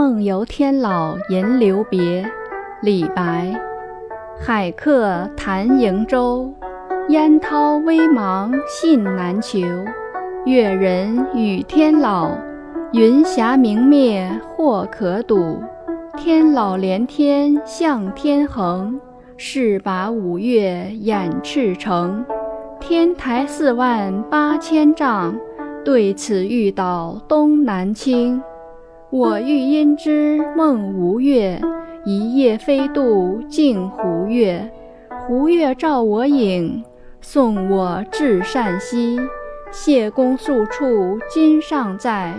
梦游天姥吟留别。李白。海客谈瀛洲，烟涛微茫信难求。越人语天老，云霞明灭或可睹。天老连天向天横，势拔五岳掩赤城。天台四万八千丈，对此欲倒东南倾。我欲因之梦吴越，一夜飞渡镜湖月。湖月照我影，送我至善溪。谢公宿处今尚在，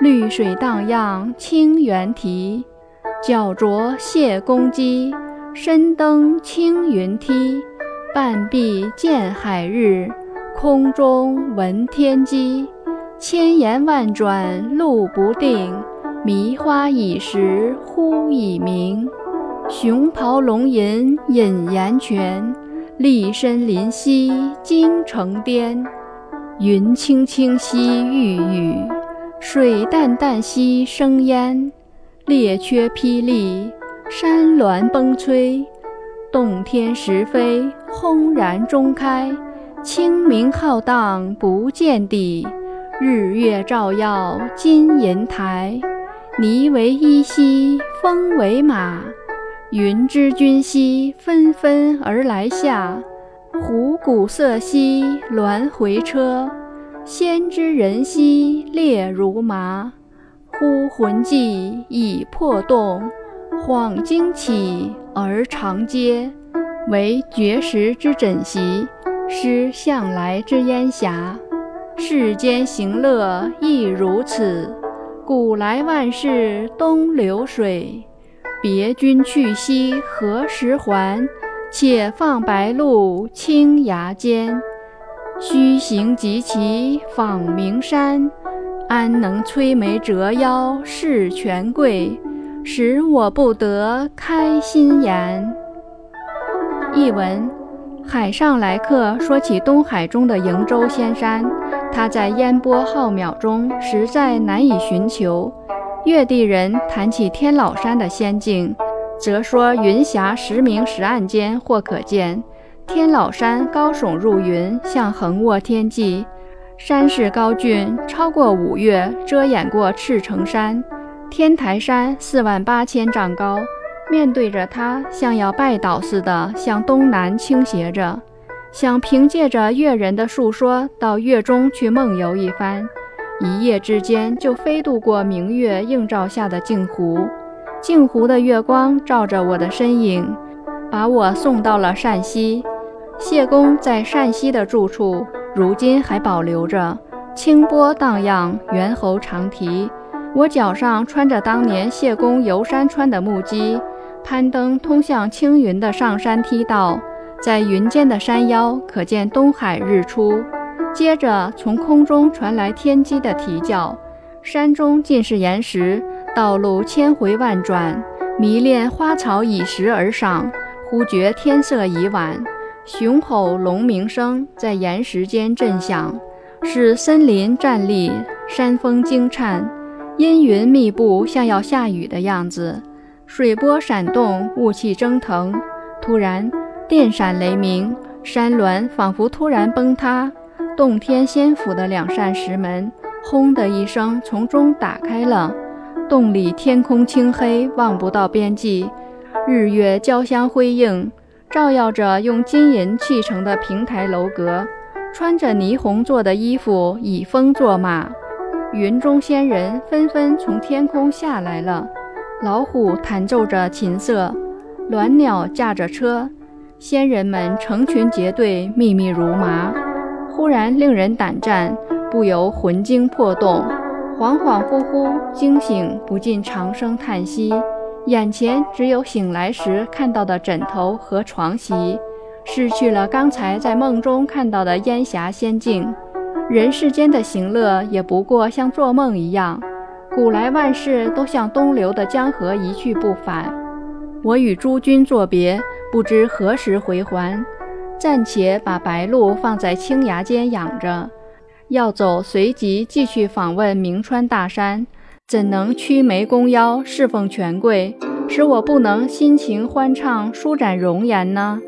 绿水荡漾清猿啼。脚着谢公屐，身登青云梯。半壁见海日，空中闻天鸡。千言万转路不定，迷花倚石忽已明。熊咆龙吟引岩泉，栗深林兮惊城巅。云青青兮欲雨，水淡淡兮生烟。列缺霹雳，山峦崩摧。洞天石扉，轰然中开。清明浩荡不见底，日月照耀金银台。霓为衣兮风为马，云之君兮纷纷而来下。虎鼓瑟兮鸾回车，仙之人兮列如麻。忽魂悸已魄动。恍惊起而长嗟，惟绝石之枕席，失向来之烟霞。世间行乐亦如此，古来万事东流水。别君去兮何时还？且放白鹿青崖间。须行即骑访名山，安能摧眉折腰事权贵？使我不得开心颜。译文：海上来客说起东海中的瀛洲仙山，他在烟波浩渺中实在难以寻求；越地人谈起天老山的仙境，则说云霞时明时暗间或可见。天老山高耸入云，像横卧天际，山势高峻，超过五岳，遮掩过赤城山。天台山四万八千丈高，面对着它，像要拜倒似的向东南倾斜着。想凭借着越人的述说，到月中去梦游一番，一夜之间就飞渡过明月映照下的镜湖。镜湖的月光照着我的身影，把我送到了善溪。谢公在善溪的住处，如今还保留着，清波荡漾，猿猴长啼。我脚上穿着当年谢公游山穿的木屐，攀登通向青云的上山梯道，在云间的山腰可见东海日出。接着从空中传来天鸡的啼叫，山中尽是岩石，道路千回万转，迷恋花草倚石而上，忽觉天色已晚，雄吼龙鸣声在岩石间震响，使森林战栗，山峰惊颤。阴云密布，像要下雨的样子；水波闪动，雾气蒸腾。突然，电闪雷鸣，山峦仿佛突然崩塌。洞天仙府的两扇石门“轰”的一声从中打开了。洞里天空青黑，望不到边际。日月交相辉映，照耀着用金银砌成的平台楼阁。穿着霓虹做的衣服，以风作马。云中仙人纷纷从天空下来了，老虎弹奏着琴瑟，鸾鸟驾着车，仙人们成群结队，密密如麻。忽然令人胆战，不由魂惊魄动，恍恍惚惚惊醒，不禁长声叹息。眼前只有醒来时看到的枕头和床席，失去了刚才在梦中看到的烟霞仙境。人世间的行乐也不过像做梦一样，古来万事都向东流的江河一去不返。我与诸君作别，不知何时回还，暂且把白鹿放在青崖间养着。要走，随即继续访问明川大山，怎能屈眉弓腰侍奉权贵，使我不能心情欢畅、舒展容颜呢？